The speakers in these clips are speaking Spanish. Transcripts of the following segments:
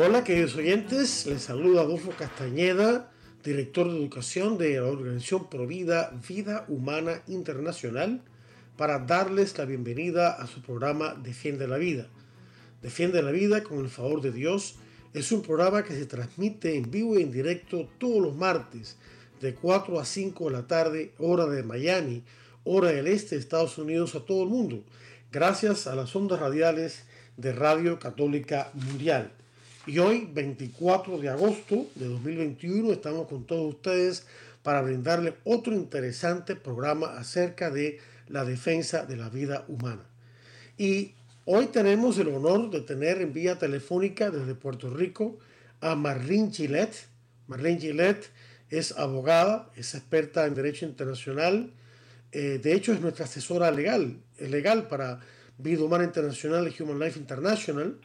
Hola queridos oyentes, les saluda Adolfo Castañeda, director de educación de la organización Provida Vida Humana Internacional, para darles la bienvenida a su programa Defiende la Vida. Defiende la Vida con el favor de Dios es un programa que se transmite en vivo y en directo todos los martes de 4 a 5 de la tarde, hora de Miami, hora del este de Estados Unidos a todo el mundo, gracias a las ondas radiales de Radio Católica Mundial. Y hoy, 24 de agosto de 2021, estamos con todos ustedes para brindarle otro interesante programa acerca de la defensa de la vida humana. Y hoy tenemos el honor de tener en vía telefónica desde Puerto Rico a Marlene Gillette. Marlene Gillette es abogada, es experta en Derecho Internacional. Eh, de hecho, es nuestra asesora legal, legal para Vida Humana Internacional y Human Life International.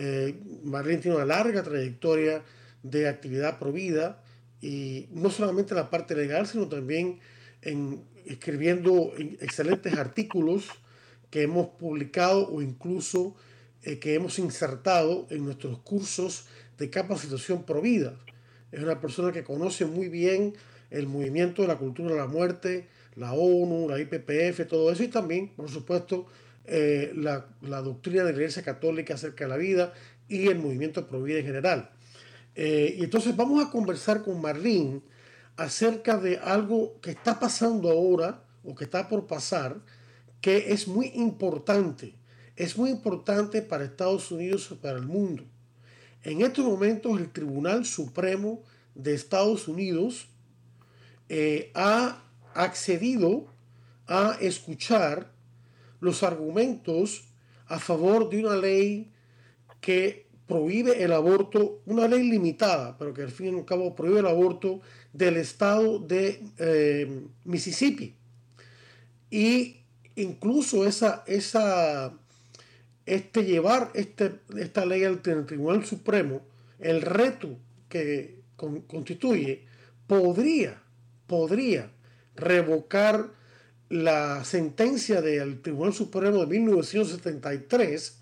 Eh, Marlene tiene una larga trayectoria de actividad provida y no solamente en la parte legal, sino también en escribiendo excelentes artículos que hemos publicado o incluso eh, que hemos insertado en nuestros cursos de capacitación provida. Es una persona que conoce muy bien el movimiento de la cultura de la muerte, la ONU, la IPPF, todo eso, y también, por supuesto, eh, la, doctrina de la Iglesia Católica acerca de la vida y el movimiento Provida en general. Eh, y entonces vamos a conversar con Marlene acerca de algo que está pasando ahora o que está por pasar, que es muy importante. Es muy importante para Estados Unidos y para el mundo. En estos momentos el Tribunal Supremo de Estados Unidos eh, ha accedido a escuchar los argumentos a favor de una ley que prohíbe el aborto, una ley limitada, pero que al fin y al cabo prohíbe el aborto del estado de eh, Mississippi. Y incluso esa, esa, este llevar este, esta ley al Tribunal Supremo, el reto que constituye, podría, podría revocar la sentencia del Tribunal Supremo de 1973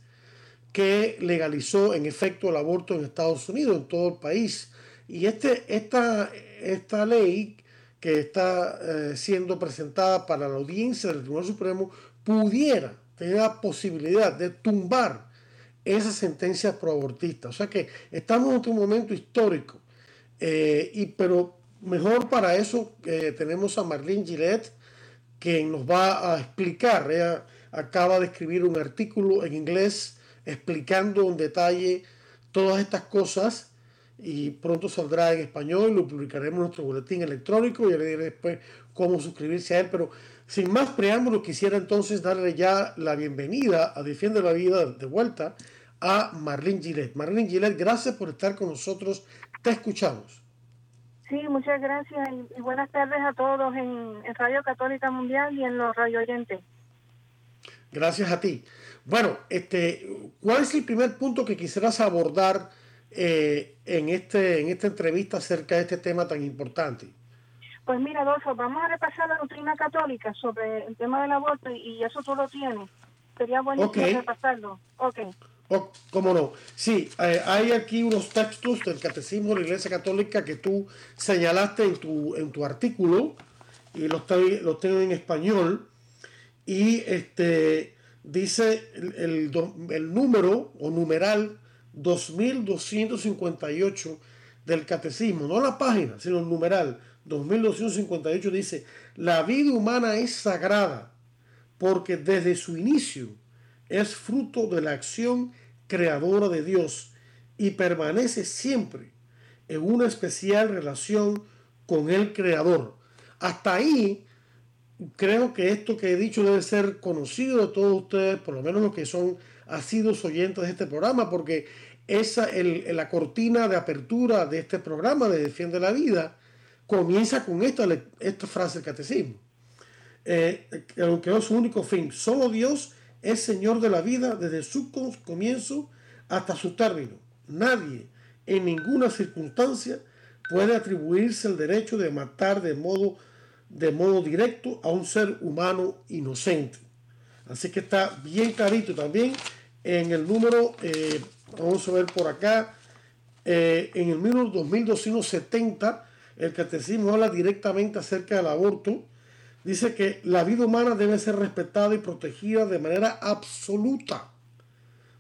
que legalizó en efecto el aborto en Estados Unidos, en todo el país. Y este, esta, esta ley que está eh, siendo presentada para la audiencia del Tribunal Supremo pudiera tener la posibilidad de tumbar esa sentencia proabortista. O sea que estamos en un momento histórico. Eh, y, pero mejor para eso que tenemos a Marlene Gillette, quien nos va a explicar. Ella acaba de escribir un artículo en inglés explicando en detalle todas estas cosas y pronto saldrá en español, lo publicaremos en nuestro boletín electrónico, y le diré después cómo suscribirse a él, pero sin más preámbulos quisiera entonces darle ya la bienvenida a Defiende la Vida de vuelta a Marlene Gillette. Marlene Gillette, gracias por estar con nosotros, te escuchamos. Sí, muchas gracias y, buenas tardes a todos en, Radio Católica Mundial y en los radio oyentes. Gracias a ti. Bueno, este, ¿cuál es el primer punto que quisieras abordar eh, en, este, en esta entrevista acerca de este tema tan importante? Pues mira, Adolfo, vamos a repasar la doctrina católica sobre el tema del aborto y, eso tú lo tienes. Sería bueno repasarlo. Ok. Oh, ¿Cómo no? Sí, eh, hay aquí unos textos del Catecismo de la Iglesia Católica que tú señalaste en tu, en tu artículo y los, los tengo en español. Y este dice el, el, número o numeral 2258 del Catecismo, no la página, sino el numeral 2258 dice, la vida humana es sagrada porque desde su inicio es fruto de la acción creadora de Dios y permanece siempre en una especial relación con el Creador. Hasta ahí, creo que esto que he dicho debe ser conocido de todos ustedes, por lo menos los que son asidos oyentes de este programa, porque esa, la cortina de apertura de este programa de Defiende la Vida comienza con esta, esta frase del catecismo. Eh, aunque no es su único fin, solo Dios es Señor de la vida desde su comienzo hasta su término. Nadie, en ninguna circunstancia, puede atribuirse el derecho de matar de modo, directo a un ser humano inocente. Así que está bien clarito también en el número, eh, vamos a ver por acá, eh, en el número 2270, el catecismo habla directamente acerca del aborto. Dice que la vida humana debe ser respetada y protegida de manera absoluta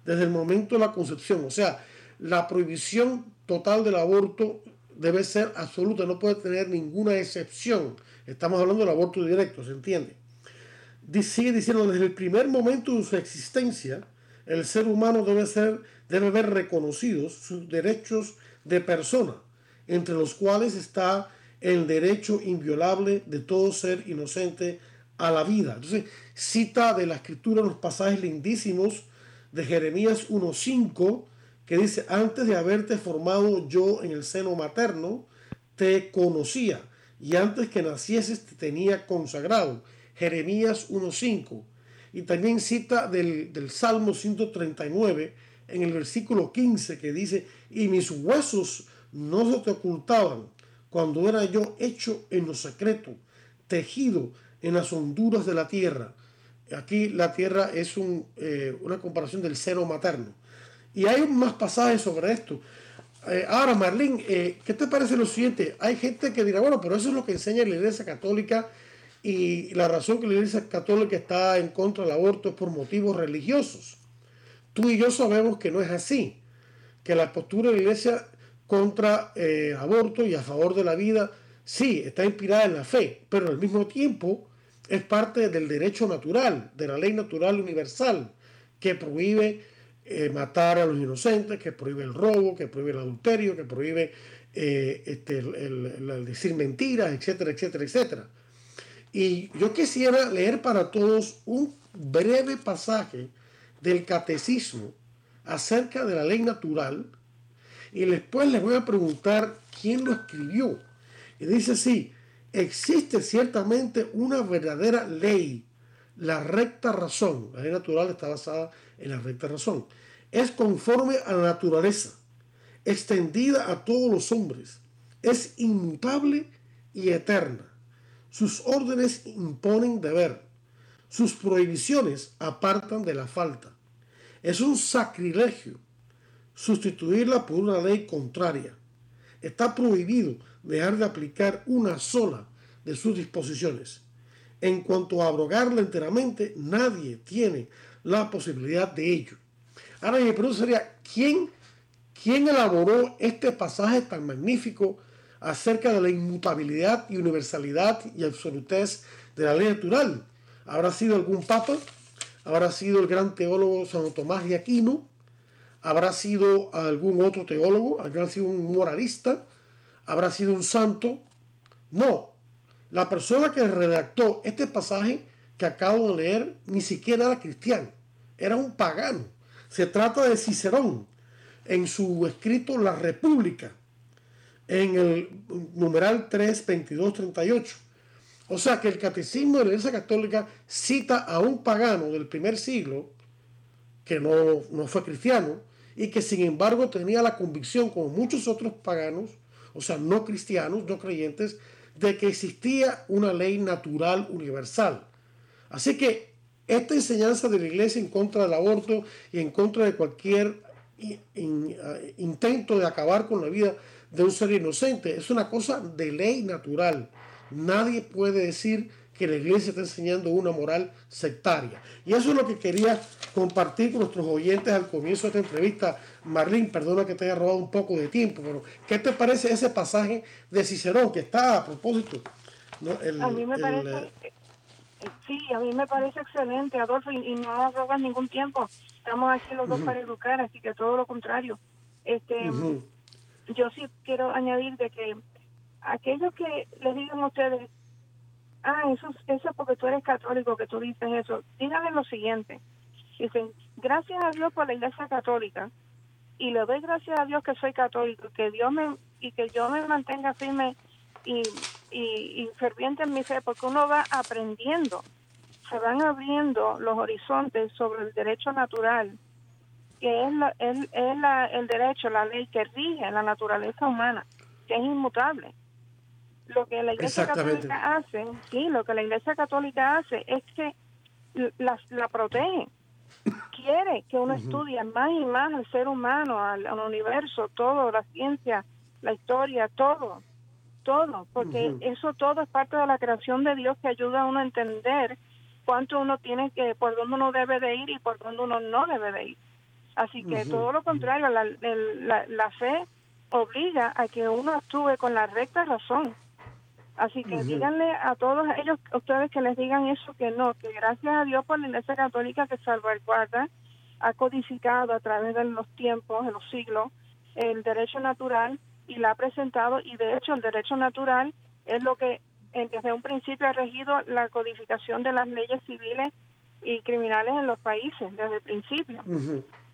desde el momento de la concepción. O sea, la prohibición total del aborto debe ser absoluta, no puede tener ninguna excepción. Estamos hablando del aborto directo, ¿se entiende? Sigue diciendo, desde el primer momento de su existencia, el ser humano debe, ser, debe ver reconocidos sus derechos de persona, entre los cuales está el derecho inviolable de todo ser inocente a la vida. Entonces, cita de la escritura los pasajes lindísimos de Jeremías 1.5, que dice, antes de haberte formado yo en el seno materno, te conocía, y antes que nacieses te tenía consagrado. Jeremías 1.5. Y también cita del, del Salmo 139 en el versículo 15 que dice, y mis huesos no se te ocultaban cuando era yo hecho en lo secreto, tejido en las honduras de la tierra. Aquí la tierra es eh, una comparación del seno materno. Y hay más pasajes sobre esto. Eh, ahora, Marlene, eh, ¿qué te parece lo siguiente? Hay gente que dirá, bueno, pero eso es lo que enseña la Iglesia Católica y la razón que la Iglesia Católica está en contra del aborto es por motivos religiosos. Tú y yo sabemos que no es así, que la postura de la Iglesia contra eh, aborto y a favor de la vida, sí, está inspirada en la fe, pero al mismo tiempo es parte del derecho natural, de la ley natural universal, que prohíbe eh, matar a los inocentes, que prohíbe el robo, que prohíbe el adulterio, que prohíbe eh, este, el, decir mentiras, etcétera, etcétera, etcétera. Y yo quisiera leer para todos un breve pasaje del catecismo acerca de la ley natural y después les voy a preguntar quién lo escribió. Y dice así, existe ciertamente una verdadera ley, la recta razón. La ley natural está basada en la recta razón. Es conforme a la naturaleza, extendida a todos los hombres. Es inmutable y eterna sus órdenes imponen deber. Sus prohibiciones apartan de la falta. Es un sacrilegio sustituirla por una ley contraria. Está prohibido dejar de aplicar una sola de sus disposiciones. En cuanto a abrogarla enteramente, nadie tiene la posibilidad de ello. Ahora mi pregunta sería, ¿quién, ¿quién elaboró este pasaje tan magnífico acerca de la inmutabilidad y universalidad y absolutez de la ley natural. ¿Habrá sido algún papa? ¿Habrá sido el gran teólogo San Tomás de Aquino? ¿Habrá sido algún otro teólogo? ¿Habrá sido un moralista? ¿Habrá sido un santo? No. La persona que redactó este pasaje que acabo de leer ni siquiera era cristiano, era un pagano. Se trata de Cicerón en su escrito La República en el numeral 3, 22, 38. O sea que el catecismo de la Iglesia Católica cita a un pagano del primer siglo, que no, no fue cristiano, y que sin embargo tenía la convicción, como muchos otros paganos, o sea, no cristianos, no creyentes, de que existía una ley natural universal. Así que esta enseñanza de la iglesia en contra del aborto y en contra de cualquier intento de acabar con la vida de un ser inocente. Es una cosa de ley natural. Nadie puede decir que la iglesia está enseñando una moral sectaria. Y eso es lo que quería compartir con nuestros oyentes al comienzo de esta entrevista. Marlene, perdona que te haya robado un poco de tiempo, pero ¿qué te parece ese pasaje de Cicerón que está a propósito? a mí me parece, eh, sí, a mí me parece excelente, Adolfo, y, no robas ningún tiempo. Estamos aquí los dos para educar, así que todo lo contrario. Este, yo sí quiero añadir de que aquellos que les digan a ustedes, ah, eso, eso es porque tú eres católico, que tú dices eso, díganle lo siguiente. Dicen, gracias a Dios por la Iglesia Católica, y le doy gracias a Dios que soy católico, que Dios me y que yo me mantenga firme y, y, ferviente en mi fe, porque uno va aprendiendo, se van abriendo los horizontes sobre el derecho natural, que es, la, es, el derecho, la ley que rige la naturaleza humana, que es inmutable. Lo que la Iglesia Católica hace, sí, lo que la Iglesia Católica hace es que la, la protege. Quiere que uno estudie más y más al ser humano, al, universo, todo, la ciencia, la historia, todo, todo, porque eso todo es parte de la creación de Dios que ayuda a uno a entender cuánto uno tiene que, por dónde uno debe de ir y por dónde uno no debe de ir. Así que todo lo contrario, la, la, la, fe obliga a que uno actúe con la recta razón. Así que díganle a todos ellos, ustedes que les digan eso, que no, que gracias a Dios por la Iglesia Católica que salvaguarda, ha codificado a través de los tiempos, de los siglos, el derecho natural y la ha presentado y de hecho el derecho natural es lo que desde un principio ha regido la codificación de las leyes civiles y criminales en los países desde el principio.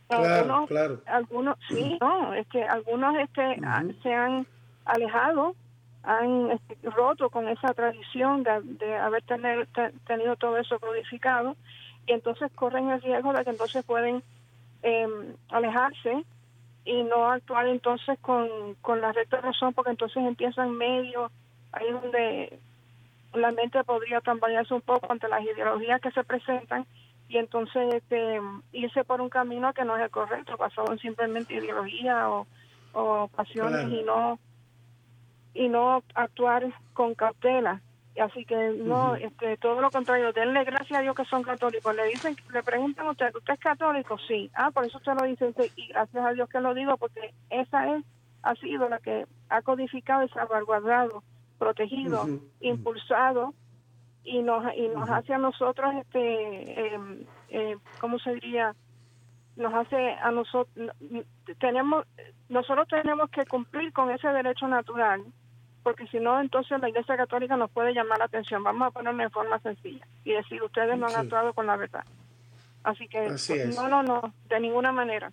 Claro, claro. Algunos, sí, no, es que algunos este, se han alejado han este, roto con esa tradición de, haber tener, tenido todo eso codificado y entonces corren el riesgo de que entonces pueden em, alejarse y no actuar entonces con, con la recta razón porque entonces empiezan medio ahí donde la mente podría tambalearse un poco ante las ideologías que se presentan y entonces este, irse por un camino que no es el correcto, basado en simplemente ideología o, o pasiones y no y no actuar con cautela. Así que no, este, todo lo contrario, denle gracias a Dios que son católicos. Le dicen, le preguntan a usted, ¿usted es católico? Sí. Ah, por eso usted lo dice, y gracias a Dios que lo digo, porque esa es, ha sido la que ha codificado y salvaguardado, protegido, impulsado, y nos, y nos hace a nosotros, este, eh, eh, ¿cómo se diría? Nos hace a nosotros, tenemos, nosotros tenemos que cumplir con ese derecho natural porque si no, entonces la Iglesia Católica nos puede llamar la atención. Vamos a ponerlo en forma sencilla y decir, ustedes no han actuado con la verdad. Así que, no, no, no, de ninguna manera.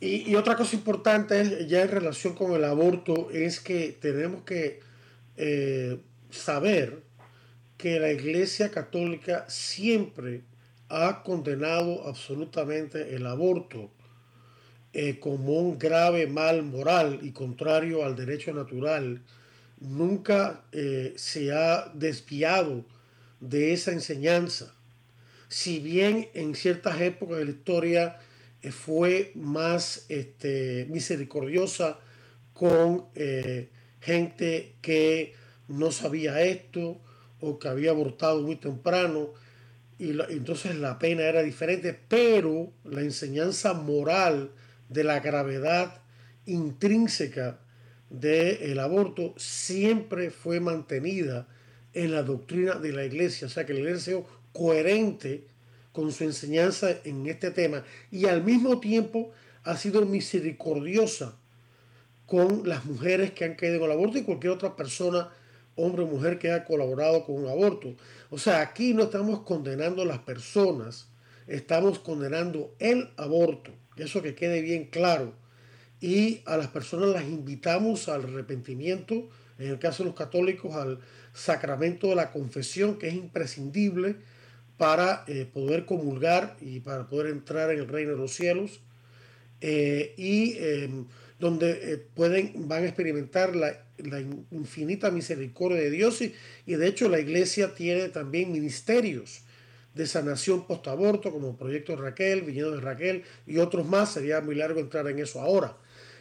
Y, otra cosa importante ya en relación con el aborto es que tenemos que eh, saber que la Iglesia Católica siempre ha condenado absolutamente el aborto eh, como un grave mal moral y contrario al derecho natural, nunca eh, se ha desviado de esa enseñanza. Si bien en ciertas épocas de la historia eh, fue más este, misericordiosa con gente que no sabía esto o que había abortado muy temprano, y entonces la pena era diferente, pero la enseñanza moral de la gravedad intrínseca del aborto siempre fue mantenida en la doctrina de la iglesia, o sea que la iglesia es coherente con su enseñanza en este tema. Y al mismo tiempo ha sido misericordiosa con las mujeres que han caído en el aborto y cualquier otra persona, hombre o mujer que haya colaborado con un aborto. O sea, aquí no estamos condenando a las personas, estamos condenando el aborto eso que quede bien claro. Y a las personas las invitamos al arrepentimiento, en el caso de los católicos, al sacramento de la confesión, que es imprescindible para eh, poder comulgar y para poder entrar en el reino de los cielos. Eh, y em, donde eh, pueden, van a experimentar la, infinita misericordia de Dios y, y, de hecho la iglesia tiene también ministerios de sanación post-aborto, como Proyecto Raquel, Viñedo de Raquel y otros más. Sería muy largo entrar en eso ahora.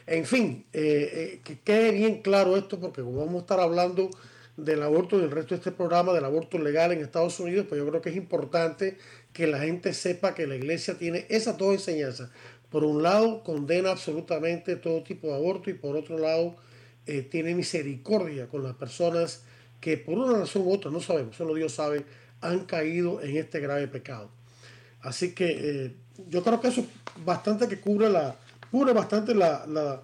En fin, eh, eh, que quede bien claro esto, porque como vamos a estar hablando del aborto en el resto de este programa, del aborto legal en Estados Unidos, pues yo creo que es importante que la gente sepa que la iglesia tiene esas dos enseñanzas. Por un lado, condena absolutamente todo tipo de aborto y por otro lado, eh, tiene misericordia con las personas que por una razón u otra, no sabemos, solo Dios sabe, han caído en este grave pecado. Así que eh, yo creo que eso bastante que cubre la, cubre bastante la, la,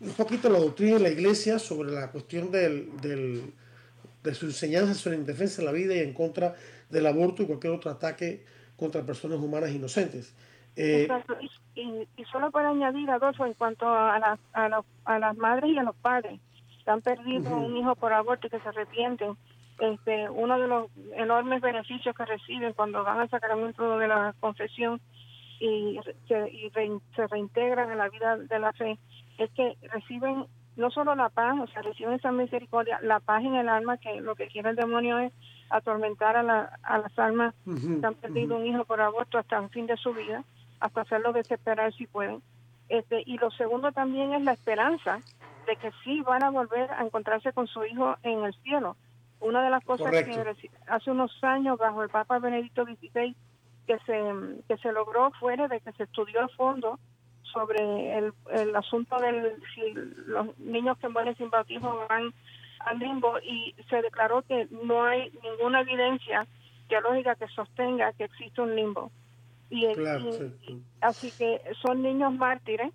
un poquito la doctrina de la iglesia sobre la cuestión del, del, de su enseñanza sobre la defensa de la vida y en contra del aborto y cualquier otro ataque contra personas humanas inocentes. Eh, Exacto. Y, y, solo para añadir, Adolfo, en cuanto a, a, a las madres y a los padres que han perdido un hijo por aborto y que se arrepienten, este, uno de los enormes beneficios que reciben cuando van al sacramento de la confesión y, se, se reintegran en la vida de la fe es que reciben no solo la paz, o sea, reciben esa misericordia, la paz en el alma, que lo que quiere el demonio es atormentar a, la, a las almas que han perdido un hijo por aborto hasta el fin de su vida, hasta hacerlo desesperar si pueden. Este, y lo segundo también es la esperanza de que sí van a volver a encontrarse con su hijo en el cielo. Una de las cosas que hace unos años bajo el Papa Benedicto XVI que se, que se logró fuera de que se estudió a fondo sobre el, el asunto de si los niños que mueren sin bautismo van al limbo y se declaró que no hay ninguna evidencia teológica que sostenga que existe un limbo. Y, así que son niños mártires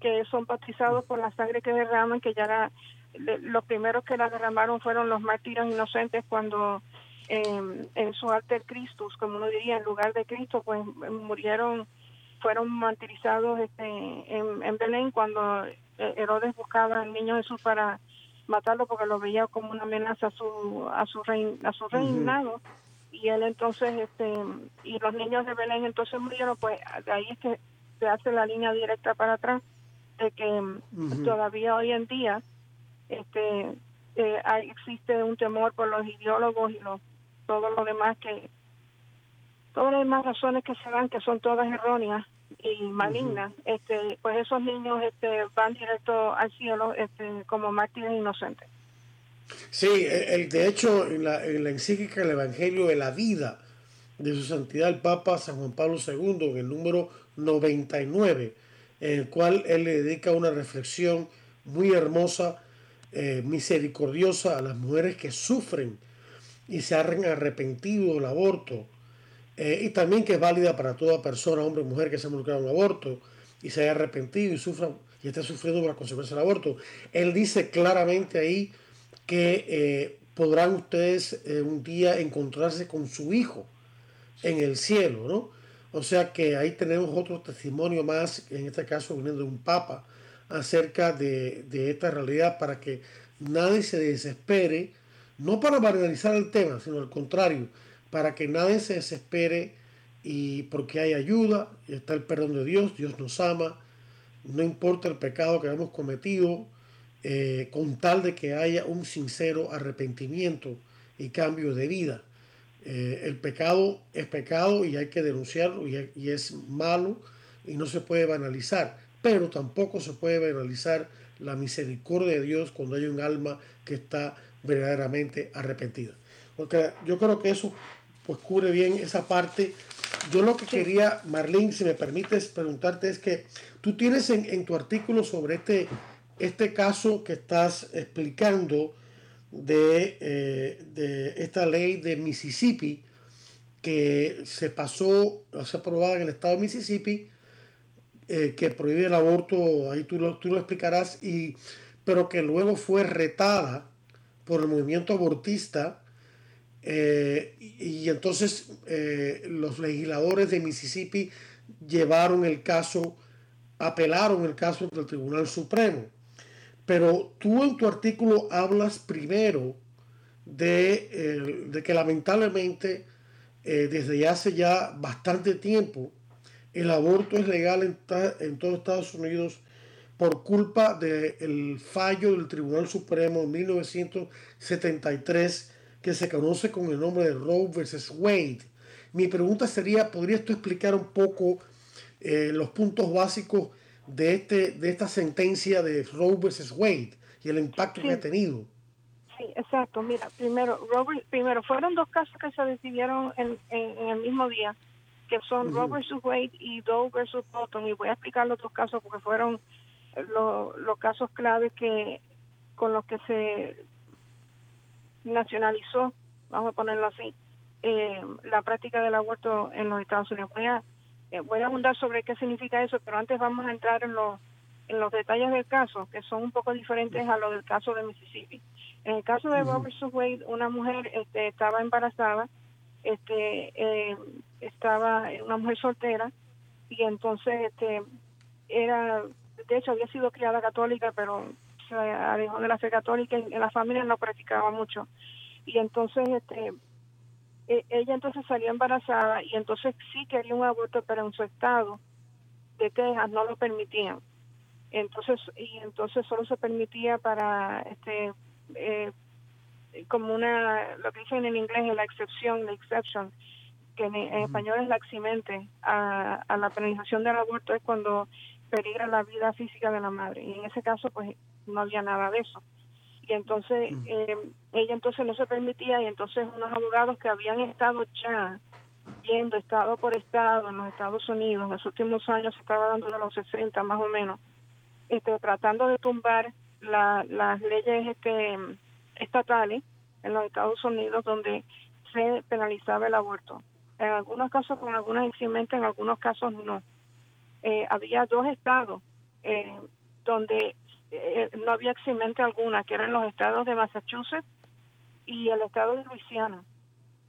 que son bautizados por la sangre que derraman, que ya los primeros que la derramaron fueron los mártires inocentes cuando eh, en su alter Christus, como uno diría, en lugar de Cristo, pues murieron, fueron martirizados este, en, Belén cuando eh, Herodes buscaba al niño Jesús para matarlo porque lo veía como una amenaza a su a su a su reinado. Y él entonces este y los niños de Belén entonces murieron pues de ahí es que se hace la línea directa para atrás de que todavía hoy en día este eh, existe un temor por los ideólogos y los todo lo demás que todas las demás razones que se dan que son todas erróneas y malignas. Este pues esos niños este van directo al cielo este como mártires inocentes. Sí el, de hecho en la, en la encíclica el evangelio de la vida de su santidad el papa san juan pablo II en el número 99 en el cual él le dedica una reflexión muy hermosa eh, misericordiosa a las mujeres que sufren y se han arrepentido del aborto, eh, y también que es válida para toda persona, hombre o mujer que se ha involucrado en un aborto y se haya arrepentido y sufra y esté sufriendo por las consecuencias del aborto. Él dice claramente ahí que eh, podrán ustedes un día encontrarse con su hijo en el cielo, ¿no? O sea que ahí tenemos otro testimonio más, en este caso viniendo de un papa, acerca de, de esta realidad para que nadie se desespere no para marginalizar el tema, sino al contrario, para que nadie se desespere y porque hay ayuda, está el perdón de Dios, Dios nos ama, no importa el pecado que hemos cometido, eh, con tal de que haya un sincero arrepentimiento y cambio de vida. Eh, el pecado es pecado y hay que denunciarlo y, es malo y no se puede banalizar, pero tampoco se puede banalizar la misericordia de Dios cuando hay un alma que está verdaderamente arrepentida. Porque yo creo que eso pues cubre bien esa parte. Yo lo que quería, Marlene, si me permites preguntarte, es que tú tienes en, tu artículo sobre este, este caso que estás explicando de, eh, de esta ley de Mississippi que se pasó, se aprobada en el estado de Mississippi, eh, que prohíbe el aborto, ahí tú lo, tú lo explicarás, y, pero que luego fue retada por el movimiento abortista eh, y, entonces eh, los legisladores de Mississippi llevaron el caso, apelaron el caso del Tribunal Supremo. Pero tú en tu artículo hablas primero de, de que lamentablemente desde hace ya bastante tiempo el aborto es legal en, en todos Estados Unidos por culpa del fallo del Tribunal Supremo en 1973 que se conoce con el nombre de Roe versus Wade. Mi pregunta sería, ¿podrías tú explicar un poco eh, los puntos básicos de, este, de esta sentencia de Roe versus Wade y el impacto que ha tenido? Sí, exacto. Mira, primero, Robert, primero fueron dos casos que se decidieron en, el mismo día, que son Roe versus Wade y Doe versus Bolton. Y voy a explicar los dos casos porque fueron los casos claves que con los que se nacionalizó, vamos a ponerlo así, eh, la práctica del aborto en los Estados Unidos. Voy a, eh, voy a abundar sobre qué significa eso, pero antes vamos a entrar en los, en los detalles del caso, que son un poco diferentes a lo del caso de Mississippi. En el caso de Robert Wade, una mujer este, estaba embarazada, este, eh, estaba una mujer soltera, y entonces este era, de hecho había sido criada católica, pero se alejó de la fe católica y en la familia no practicaba mucho. Y entonces este e, ella entonces salió embarazada y entonces sí quería un aborto, pero en su estado de Texas no lo permitían. Entonces, y entonces solo se permitía para este eh, como una, lo que dicen en inglés es la excepción, la exception, que en, español es la eximente a, a, la penalización del aborto es cuando peligra la vida física de la madre. Y en ese caso, pues no había nada de eso. Y entonces, eh, ella entonces no se permitía y entonces unos abogados que habían estado ya yendo estado por estado en los Estados Unidos, en los últimos años se estaba dando de los 60 más o menos, este, tratando de tumbar la, las leyes este, estatales en los Estados Unidos donde se penalizaba el aborto. En algunos casos con algunas eximente, en algunos casos no. Eh, había dos estados eh, donde eh, no había eximente alguna, que eran los estados de Massachusetts y el estado de Luisiana.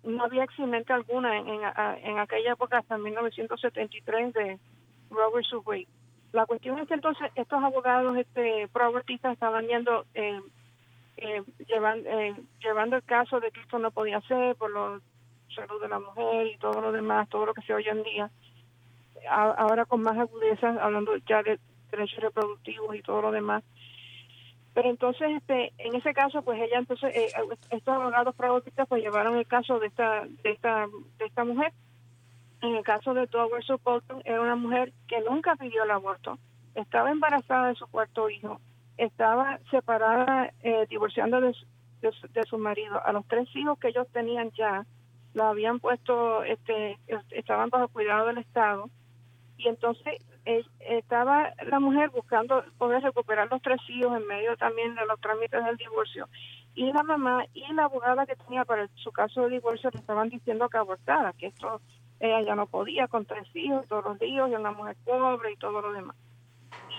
No había eximente alguna en, en, aquella época hasta 1973 de Robert Subway. La cuestión es que entonces estos abogados este, pro-abortistas estaban yendo eh, eh, llevando, eh, llevando el caso de que esto no podía ser por la salud de la mujer y todo lo demás, todo lo que se oye en día. ahora con más agudeza, hablando ya de derechos reproductivos y todo lo demás. Pero entonces, este, en ese caso, pues ella entonces, eh, estos abogados pro-abortistas pues llevaron el caso de esta, de esta, de esta mujer. En el caso de Douglas Bolton, era una mujer que nunca pidió el aborto, estaba embarazada de su cuarto hijo, estaba separada, eh, divorciando de, de, su marido. A los tres hijos que ellos tenían ya, la habían puesto, este, estaban bajo cuidado del Estado. Y entonces eh, estaba la mujer buscando poder recuperar los tres hijos en medio también de los trámites del divorcio. Y la mamá y la abogada que tenía para su caso de divorcio le estaban diciendo que abortara, que esto ella ya no podía con tres hijos, todos los hijos, y una mujer pobre y todo lo demás.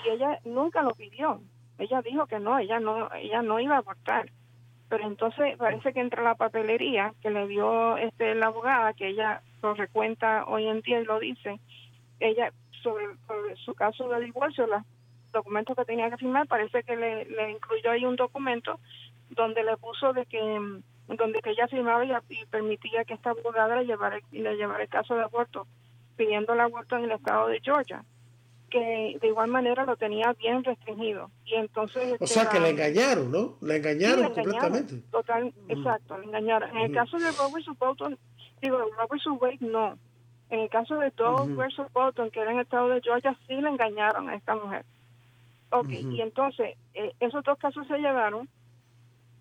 Y ella nunca lo pidió ella dijo que no, ella no, ella no iba a abortar. Pero entonces parece que entra la papelería que le dio este la abogada, que ella lo recuenta hoy en día y lo dice, ella sobre, su caso de divorcio, los documentos que tenía que firmar, parece que le, le incluyó ahí un documento donde le puso de que donde que ella firmaba y, permitía que esta abogada le llevara, le llevara el caso de aborto, pidiendo el aborto en el estado de Georgia que de igual manera lo tenía bien restringido. Y entonces... O sea, que le engañaron, ¿no? Le engañaron, completamente. Total, exacto, le engañaron. En el caso de Robert Bolton, digo, Robert Wade no. En el caso de Doug versus Bolton, que era en el estado de Georgia, sí le engañaron a esta mujer. Ok, y entonces, eh, esos dos casos se llevaron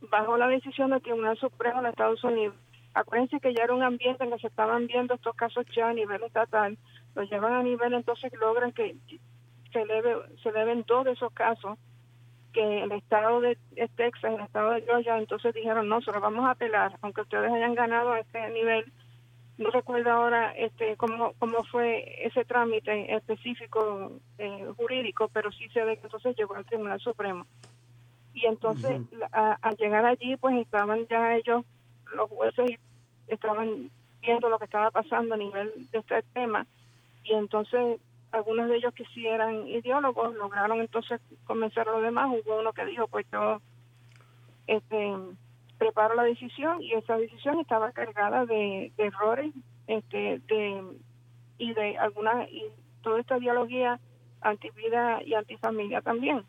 bajo la decisión del Tribunal Supremo de Estados Unidos. Acuérdense que ya era un ambiente en que se estaban viendo estos casos ya a nivel estatal lo llevan a nivel, entonces logran que se, eleve, se eleven todos esos casos que el estado de Texas, el estado de Georgia, entonces dijeron, no, se lo vamos a apelar, aunque ustedes hayan ganado a este nivel. No recuerdo ahora este cómo, cómo fue ese trámite específico eh, jurídico, pero sí se ve que entonces llegó al Tribunal Supremo. Y entonces, al llegar allí, pues estaban ya ellos, los jueces, estaban viendo lo que estaba pasando a nivel de este tema y entonces algunos de ellos que sí eran ideólogos lograron entonces convencer a los demás. Hubo uno que dijo, pues yo este, preparo la decisión y esa decisión estaba cargada de, errores este, de, y de alguna y toda esta ideología antivida y antifamilia también.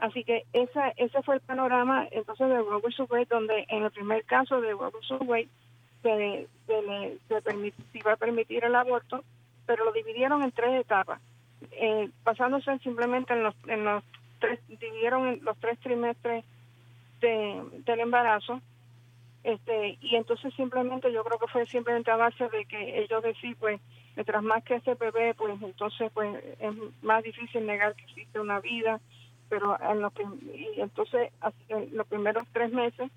Así que esa, ese fue el panorama entonces de Robert Subway, donde en el primer caso de Robert Subway se, se, se iba a permitir el aborto pero lo dividieron en tres etapas, eh, basándose simplemente en los, en los tres, dividieron los tres trimestres de, del embarazo, este, y entonces simplemente yo creo que fue simplemente a base de que ellos decían, pues, mientras más que ese bebé, pues entonces pues es más difícil negar que existe una vida, pero en lo que, y entonces en los primeros tres meses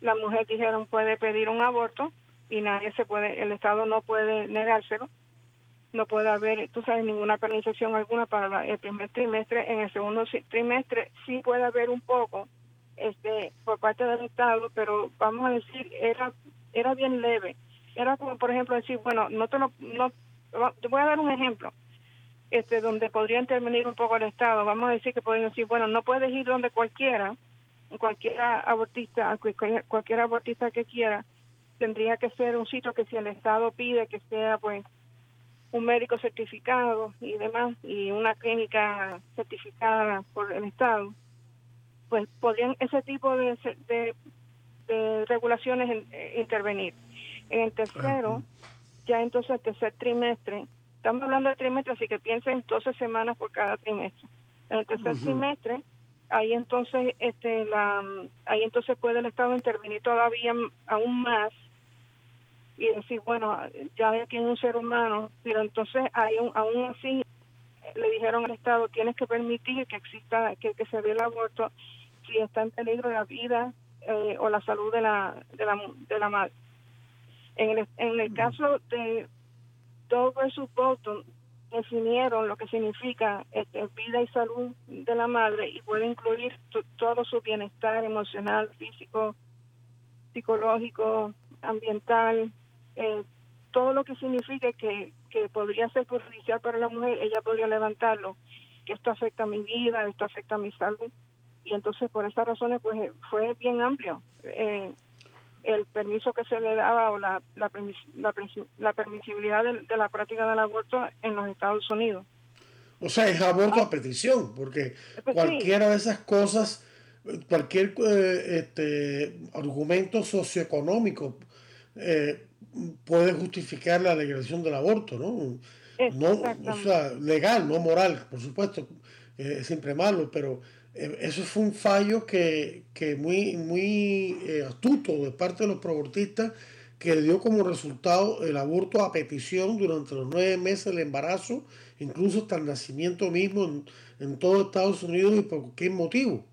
la mujer dijeron puede pedir un aborto y nadie se puede, el Estado no puede negárselo no puede haber, tú sabes, ninguna penalización alguna para el primer trimestre. En el segundo trimestre sí puede haber un poco este por parte del Estado, pero vamos a decir, era era bien leve. Era como, por ejemplo, decir, bueno, no te no, te voy a dar un ejemplo, este, donde podría intervenir un poco el Estado. Vamos a decir que podrían decir, bueno, no puedes ir donde cualquiera, cualquiera abortista, cualquier abortista que quiera, tendría que ser un sitio que si el Estado pide que sea, pues, un médico certificado y demás, y una clínica certificada por el Estado, pues podrían ese tipo de, de, regulaciones eh, intervenir. En el tercero, ya entonces el tercer trimestre, estamos hablando de trimestre, así que piensen 12 semanas por cada trimestre. En el tercer trimestre, ahí entonces este la ahí entonces puede el Estado intervenir todavía aún más y decir, bueno, ya hay aquí un ser humano, pero entonces hay un, aún así le dijeron al Estado, tienes que permitir que exista, que, que se dé el aborto si está en peligro la vida eh, o la salud de la, de la, de la madre. En el, en el caso de Doe versus Bolton, definieron lo que significa este, vida y salud de la madre y puede incluir todo su bienestar emocional, físico, psicológico, ambiental, eh, todo lo que signifique que, que podría ser perjudicial para la mujer, ella podría levantarlo, que esto afecta a mi vida, esto afecta a mi salud. Y entonces por esas razones pues eh, fue bien amplio eh, el permiso que se le daba o la, la, la, permisibilidad de, la práctica del aborto en los Estados Unidos. O sea, es aborto a petición, porque pues cualquiera de esas cosas, cualquier este, argumento socioeconómico eh, puede justificar la legalización del aborto, ¿no? no o sea, legal, no moral, por supuesto, eh, es siempre malo, pero eh, eso fue un fallo que, que muy, muy eh, astuto de parte de los proabortistas que dio como resultado el aborto a petición durante los nueve meses del embarazo, incluso hasta el nacimiento mismo en, en todo Estados Unidos y por qué motivo.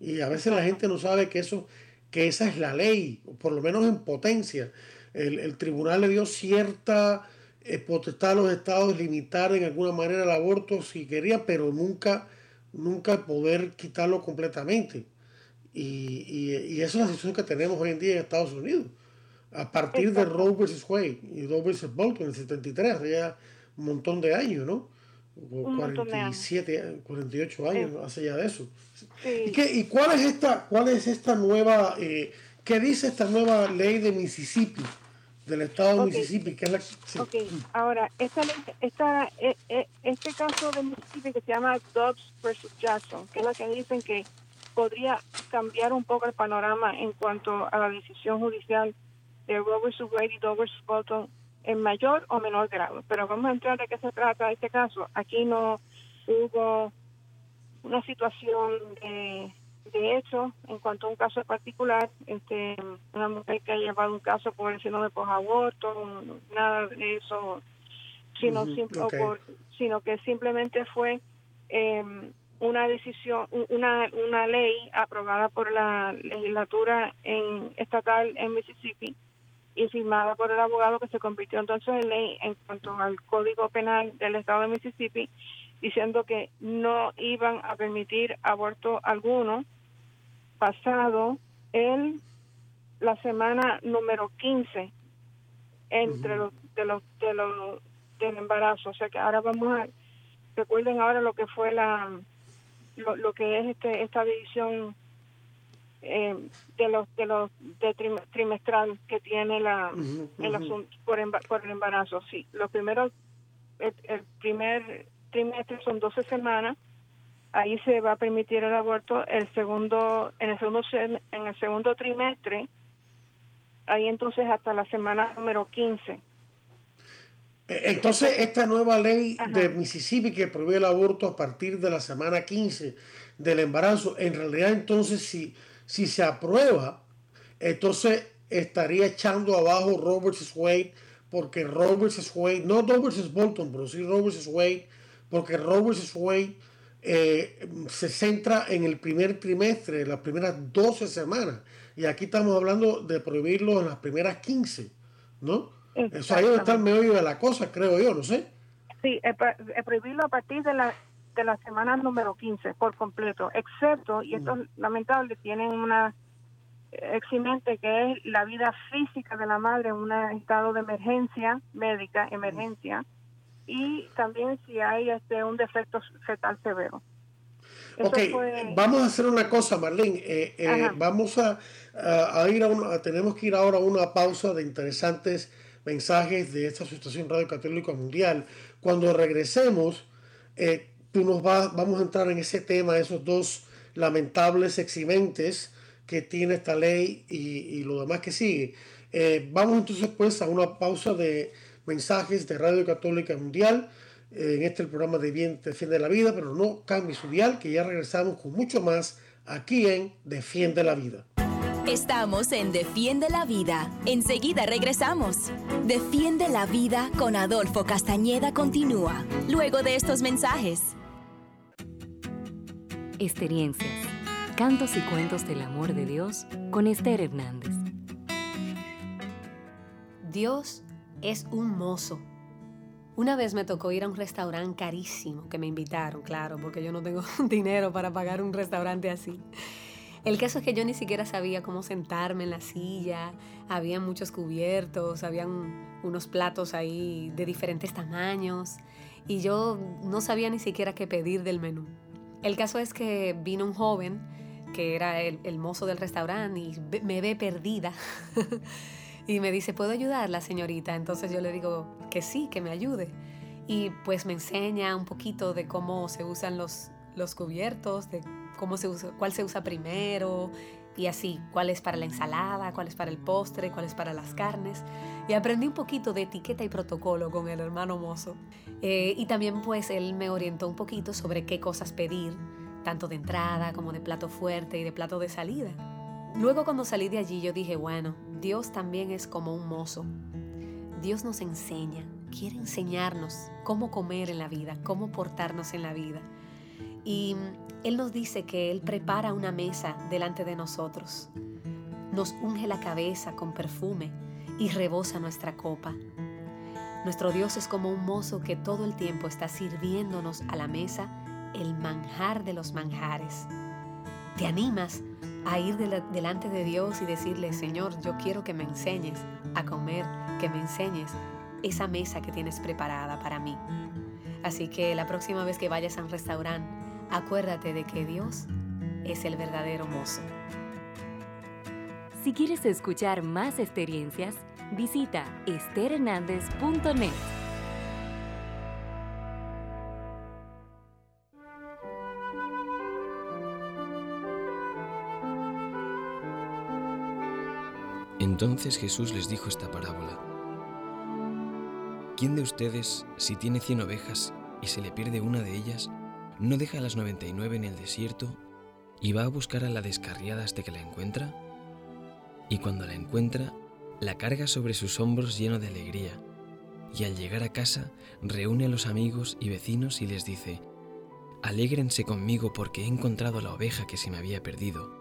Y a veces la gente no sabe que eso, que esa es la ley, por lo menos en potencia el, tribunal le dio cierta eh, potestad a los estados de limitar en alguna manera el aborto si quería, pero nunca, nunca poder quitarlo completamente. Y, y, esa es la situación que tenemos hoy en día en Estados Unidos. A partir de Roe vs. Wade y Roe vs. Bolton en el 73, ya un montón de años, ¿no? 47, 48 años hace ya de eso. ¿Y, qué, ¿Y, cuál es esta, cuál es esta nueva, eh, qué dice esta nueva ley de Mississippi? Del estado de Mississippi, que es la... Ok, ahora, esta, esta, e, e, este caso de Mississippi que se llama Dobbs versus Jackson, que es la que dicen que podría cambiar un poco el panorama en cuanto a la decisión judicial de Robert Wade y Dobbs Bolton en mayor o menor grado. Pero vamos a entrar de qué se trata este caso. Aquí no hubo una situación de de hecho, en cuanto a un caso particular, este, una mujer que ha llevado un caso por el síndrome de aborto, nada de eso, sino, sino que simplemente fue em, una decisión, una, una ley aprobada por la legislatura en, estatal en Mississippi y firmada por el abogado que se convirtió entonces en ley en cuanto al Código Penal del Estado de Mississippi, diciendo que no iban a permitir aborto alguno pasado en la semana número 15 entre los de los de los del embarazo. O sea que ahora vamos a recuerden ahora lo que fue la lo, que es este esta división eh, de los de los de trimestral que tiene la el asunto por, por el embarazo. Sí los primeros el, el primer trimestre son 12 semanas ahí se va a permitir el aborto el segundo en el segundo en el segundo trimestre ahí entonces hasta la semana número 15 eh, entonces esta nueva ley de Mississippi que prohíbe el aborto a partir de la semana 15 del embarazo en realidad entonces si si se aprueba entonces estaría echando abajo Roberts Wade porque Roberts Wade no Roberts Bolton pero sí Roberts Wade porque Roberts Wade eh, se centra en el primer trimestre, las primeras 12 semanas. Y aquí estamos hablando de prohibirlo en las primeras 15, ¿no? Eso ahí está el meollo de la cosa, creo yo, no sé. Sí, prohibirlo a partir de la, de la semana número 15 por completo, excepto, y esto es lamentable, tienen una eximente que es la vida física de la madre en un estado de emergencia médica, emergencia, y también si hay este un defecto fetal severo. ok, vamos a hacer una cosa, Marlene. Eh, eh, vamos a, ir a una, tenemos que ir ahora a una pausa de interesantes mensajes de esta Asociación Radio Católica Mundial. Cuando regresemos, eh, tú nos vas, vamos a entrar en ese tema, esos dos lamentables eximentes que tiene esta ley y, lo demás que sigue. Eh, vamos entonces pues a una pausa de mensajes de Radio Católica Mundial. Eh, en este el programa de Bien Defiende la Vida, pero no cambie su dial, que ya regresamos con mucho más aquí en Defiende la Vida. Estamos en Defiende la Vida. Enseguida regresamos. Defiende la Vida con Adolfo Castañeda continúa, luego de estos mensajes. Experiencias, cantos y cuentos del amor de Dios con Esther Hernández. Dios es un mozo. Una vez me tocó ir a un restaurante carísimo que me invitaron, claro, porque yo no tengo dinero para pagar un restaurante así. El caso es que yo ni siquiera sabía cómo sentarme en la silla, había muchos cubiertos, habían unos platos ahí de diferentes tamaños y yo no sabía ni siquiera qué pedir del menú. El caso es que vino un joven que era el, mozo del restaurante y me ve perdida y me dice, ¿puedo ayudarla señorita? Entonces yo le digo que sí, que me ayude. Y pues me enseña un poquito de cómo se usan los, los cubiertos, de cómo se usa, cuál se usa primero y así, cuál es para la ensalada, cuál es para el postre, cuál es para las carnes. Y aprendí un poquito de etiqueta y protocolo con el hermano mozo. Eh, y también pues él me orientó un poquito sobre qué cosas pedir, tanto de entrada como de plato fuerte y de plato de salida. Luego cuando salí de allí yo dije, bueno, Dios también es como un mozo. Dios nos enseña, quiere enseñarnos cómo comer en la vida, cómo portarnos en la vida. Y Él nos dice que Él prepara una mesa delante de nosotros, nos unge la cabeza con perfume y rebosa nuestra copa. Nuestro Dios es como un mozo que todo el tiempo está sirviéndonos a la mesa el manjar de los manjares. ¿Te animas a ir delante de Dios y decirle, Señor, yo quiero que me enseñes a comer, que me enseñes esa mesa que tienes preparada para mí? Así que la próxima vez que vayas a un restaurante, acuérdate de que Dios es el verdadero mozo. Si quieres escuchar más experiencias, visita esterhernandez.net. Entonces Jesús les dijo esta parábola. ¿Quién de ustedes, si tiene cien ovejas y se le pierde una de ellas, no deja a las 99 en el desierto y va a buscar a la descarriada hasta que la encuentra? Y cuando la encuentra, la carga sobre sus hombros lleno de alegría, y al llegar a casa reúne a los amigos y vecinos y les dice, Alégrense conmigo porque he encontrado la oveja que se me había perdido.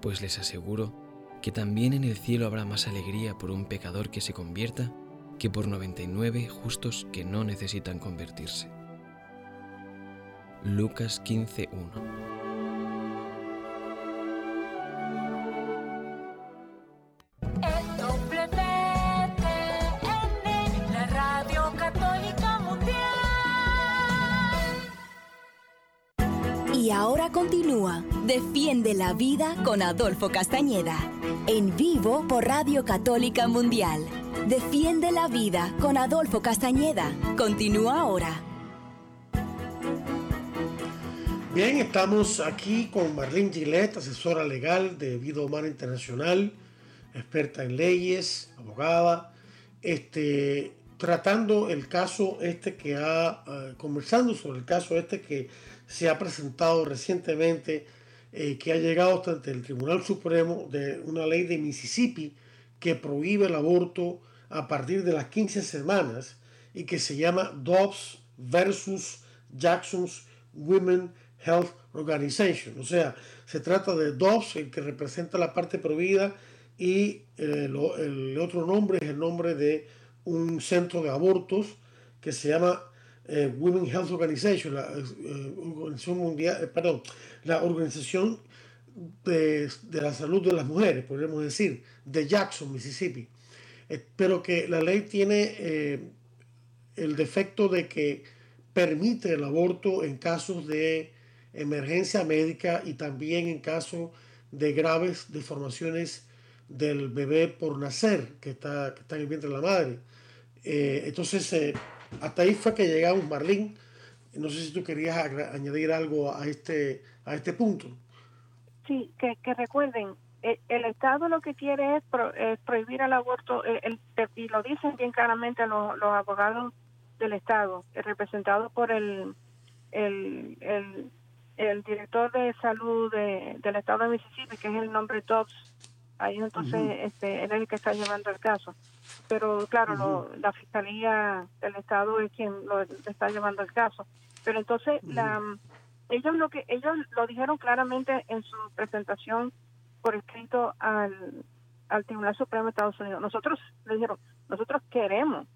Pues les aseguro que también en el cielo habrá más alegría por un pecador que se convierta que por 99 justos que no necesitan convertirse. Lucas 15.1 la Vida con Adolfo Castañeda, en vivo por Radio Católica Mundial. Defiende la Vida con Adolfo Castañeda. Continúa ahora. Bien, estamos aquí con Marlene Gillette, asesora legal de Vida Humana Internacional, experta en leyes, abogada, este, tratando el caso este que ha, eh, conversando sobre el caso este que se ha presentado recientemente, eh, que ha llegado hasta el Tribunal Supremo de una ley de Mississippi que prohíbe el aborto a partir de las 15 semanas y que se llama Dobbs versus Jackson's Women Health Organization. O sea, se trata de dos, el que representa la parte prohibida, y eh, el, otro nombre es el nombre de un centro de abortos que se llama eh, Women Health Organization, la eh, Organización Mundial, perdón, la Organización de, de, la Salud de las Mujeres, podríamos decir, de Jackson, Mississippi. pero que la ley tiene el defecto de que permite el aborto en casos de emergencia médica y también en casos de graves deformaciones del bebé por nacer que está, que está en el vientre de la madre. Eh, entonces, eh, hasta ahí fue que llegamos, Marlene. No sé si tú querías añadir algo a este, a este punto. Sí, que, que recuerden, el, Estado lo que quiere es, prohibir el aborto, el, y lo dicen bien claramente los, los abogados del Estado, representados por el, el, el, el, director de salud de, del Estado de Mississippi, que es el nombre Dobbs. Ahí entonces este, él es el que está llevando el caso. Pero claro, la Fiscalía del Estado es quien lo está llevando el caso. Pero entonces la ellos lo que ellos lo dijeron claramente en su presentación por escrito al, al Tribunal Supremo de Estados Unidos. Nosotros le dijeron, nosotros queremos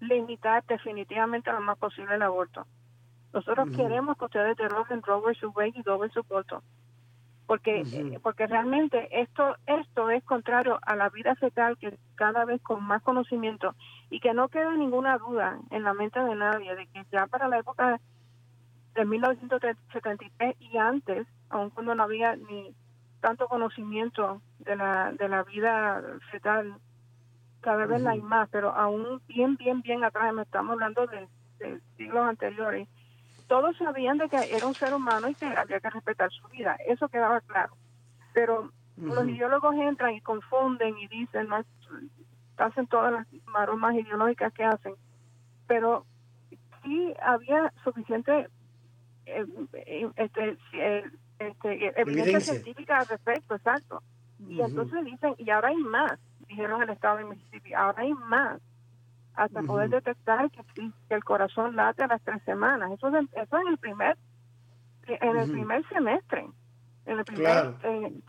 limitar definitivamente lo más posible el aborto. Nosotros queremos que ustedes deroguen Roe su y doble su voto. Porque, eh, porque realmente esto, esto es contrario a la vida fetal que cada vez con más conocimiento y que no queda ninguna duda en la mente de nadie de que ya para la época de 1973 y antes, aun cuando no había ni tanto conocimiento de la, de la vida fetal, cada vez la hay más, pero aún bien, bien, bien atrás, me estamos hablando de, siglos anteriores, todos sabían de que era un ser humano y que había que respetar su vida, eso quedaba claro. Pero los ideólogos entran y confunden y dicen, no, hacen todas las maromas ideológicas que hacen, pero sí había suficiente eh, eh, este, eh, este, evidencia científica al respecto, exacto. Y entonces dicen, y ahora hay más, dijeron el estado de Mississippi, ahora hay más, hasta poder detectar que, el corazón late a las tres semanas. Eso es, eso en el primer en el primer semestre. En el primer,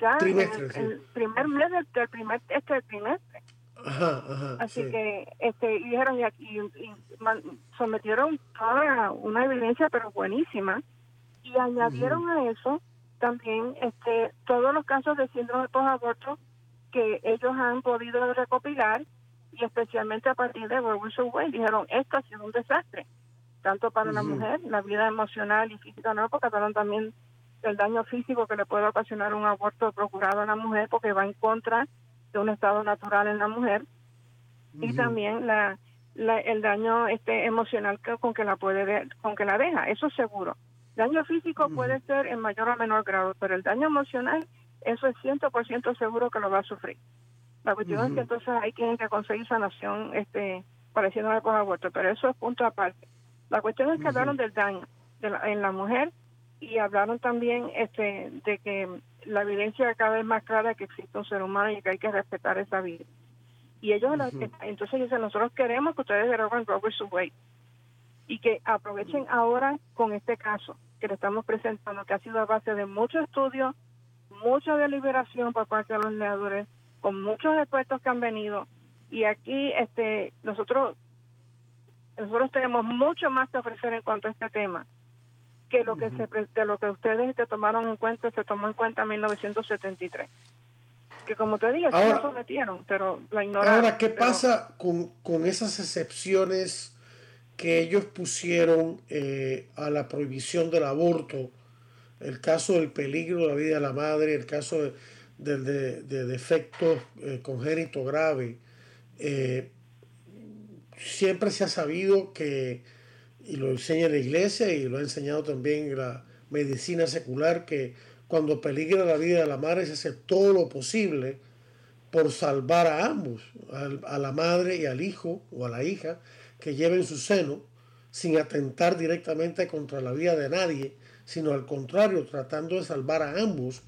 ya en el, primer mes del, primer este trimestre. Así que este y dijeron y, y, sometieron toda una evidencia pero buenísima y añadieron a eso también este todos los casos de síndrome post-aborto que ellos han podido recopilar y especialmente a partir de Roe Wade dijeron esto ha sido un desastre tanto para la mujer la vida emocional y física no porque hablaron también del daño físico que le puede ocasionar un aborto procurado a la mujer porque va en contra de un estado natural en la mujer. Y también la, el daño este emocional que, con que la puede con que la deja eso seguro. Daño físico puede ser en mayor o menor grado, pero el daño emocional, eso es 100% seguro que lo va a sufrir. La cuestión es que entonces hay que conseguir sanación este, pareciendo a con aborto, pero eso es punto aparte. La cuestión es que hablaron del daño en la mujer y hablaron también este, de que la evidencia cada vez más clara que existe un ser humano y que hay que respetar esa vida. Y ellos, entonces dicen, nosotros queremos que ustedes deroguen Robert su way y que aprovechen ahora con este caso que le estamos presentando, que ha sido a base de mucho estudio, mucha deliberación por parte de los legisladores, con muchos expertos que han venido. Y aquí este nosotros nosotros tenemos mucho más que ofrecer en cuanto a este tema que lo que se de lo que ustedes te tomaron en cuenta se tomó en cuenta en 1973 que como te digo ahora, se sometieron pero la ignoraron ahora qué pasa con, con esas excepciones que ellos pusieron eh, a la prohibición del aborto, el caso del peligro de la vida de la madre, el caso de, de, defectos eh, congénitos graves, eh, siempre se ha sabido que, y lo enseña la iglesia y lo ha enseñado también la medicina secular, que cuando peligra la vida de la madre se hace todo lo posible por salvar a ambos, a la madre y al hijo o a la hija, que lleve en su seno sin atentar directamente contra la vida de nadie, sino al contrario, tratando de salvar a ambos,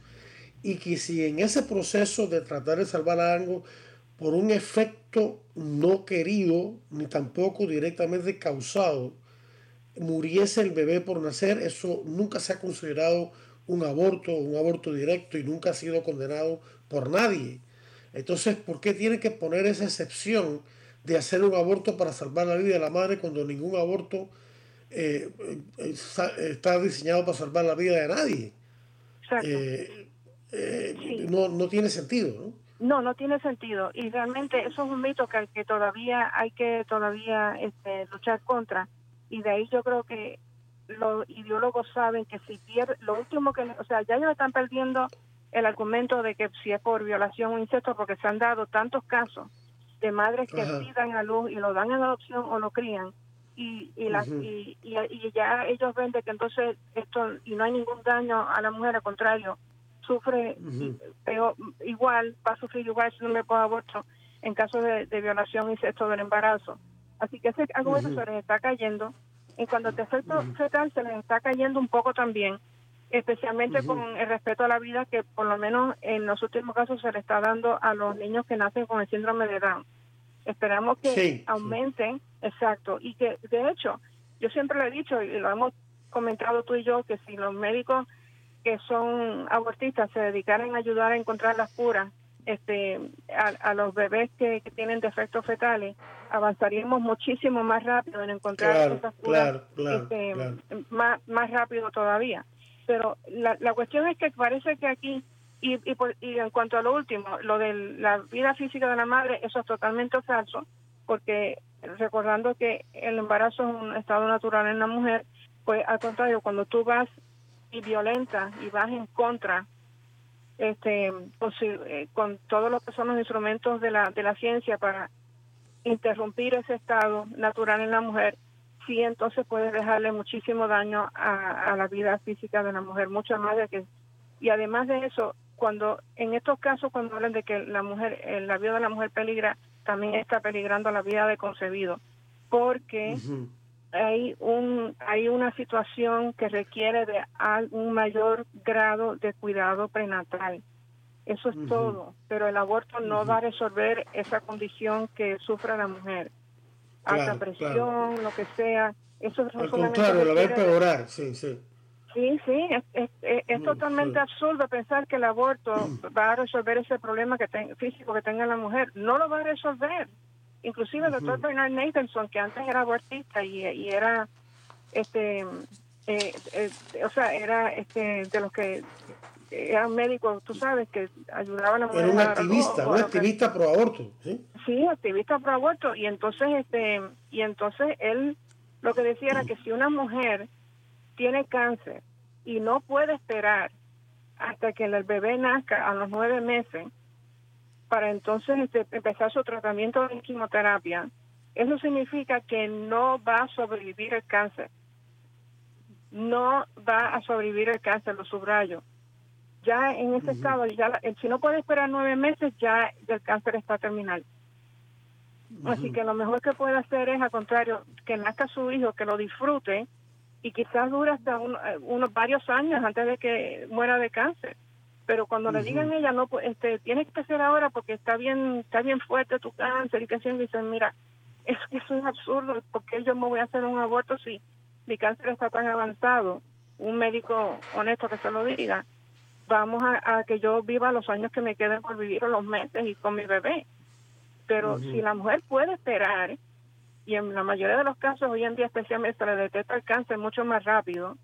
y que si en ese proceso de tratar de salvar a ambos, por un efecto no querido, ni tampoco directamente causado, muriese el bebé por nacer, eso nunca se ha considerado un aborto, un aborto directo y nunca ha sido condenado por nadie. Entonces, ¿por qué tiene que poner esa excepción de hacer un aborto para salvar la vida de la madre cuando ningún aborto eh, eh, está diseñado para salvar la vida de nadie. Eh, no, no tiene sentido, ¿no? No, no tiene sentido. Y realmente eso es un mito que, que todavía hay que todavía este, luchar contra. Y de ahí yo creo que los ideólogos saben que si pierde, lo último que, o sea, ya ellos están perdiendo el argumento de que si es por violación o incesto porque se han dado tantos casos de madres que pidan a luz y lo dan en adopción o lo crían. Y y, las, y, y, ya ellos ven de que entonces esto y no hay ningún daño a la mujer al contrario sufre pero igual va a sufrir igual si no le puede aborto en caso de, violación y incesto del embarazo. Así que ese argumento se les está cayendo. En cuanto al efecto fetal se les está cayendo un poco también especialmente con el respeto a la vida que por lo menos en los últimos casos se le está dando a los niños que nacen con el síndrome de Down. Esperamos que aumenten, exacto, y que de hecho, yo siempre lo he dicho y lo hemos comentado tú y yo, que si los médicos que son abortistas se dedicaran a ayudar a encontrar las curas este, a, los bebés que, tienen defectos fetales, avanzaríamos muchísimo más rápido en encontrar esas curas este, Más, más rápido todavía. Pero la, la cuestión es que parece que aquí, y, y, y en cuanto a lo último, lo de la vida física de la madre, eso es totalmente falso, porque recordando que el embarazo es un estado natural en la mujer, pues al contrario, cuando tú vas y violentas y vas en contra este con, eh, con todo lo que son los instrumentos de la de la ciencia para interrumpir ese estado natural en la mujer sí entonces puede dejarle muchísimo daño a, la vida física de la mujer, mucho más de que... Y además de eso, cuando en estos casos, cuando hablan de que la mujer, la vida de la mujer peligra, también está peligrando la vida de concebido, porque hay un hay una situación que requiere de un mayor grado de cuidado prenatal. Eso es todo, pero el aborto no va a resolver esa condición que sufre la mujer alta presión, lo que sea. Eso Al contrario, lo va a empeorar, sí, sí. Sí, sí, es, es, mm, totalmente absurdo pensar que el aborto va a resolver ese problema que físico que tenga la mujer. No lo va a resolver. Inclusive el doctor Bernard Nathanson, que antes era abortista y, y era, este, eh, eh, o sea, era este de los que era un médico, tú sabes, que ayudaba a la mujer. Era un activista, un activista pro aborto, ¿sí? Sí, activista pro aborto. Y entonces, este, y entonces él lo que decía era que si una mujer tiene cáncer y no puede esperar hasta que el bebé nazca a los nueve meses para entonces este, empezar su tratamiento de quimioterapia, eso significa que no va a sobrevivir el cáncer. No va a sobrevivir el cáncer, lo subrayo ya en ese estado, ya si no puede esperar nueve meses, ya el cáncer está terminal. Así que lo mejor que puede hacer es, al contrario, que nazca su hijo, que lo disfrute y quizás dure hasta eh, unos varios años antes de que muera de cáncer. Pero cuando le digan a ella, no, pues, este, tiene que ser ahora porque está bien, está bien fuerte tu cáncer y que así, dicen, mira, es que eso es absurdo, porque yo me voy a hacer un aborto si mi cáncer está tan avanzado. Un médico honesto que se lo diga vamos a, que yo viva los años que me queden por vivir o los meses y con mi bebé. Pero si la mujer puede esperar, y en la mayoría de los casos hoy en día especialmente se le detecta el cáncer mucho más rápido,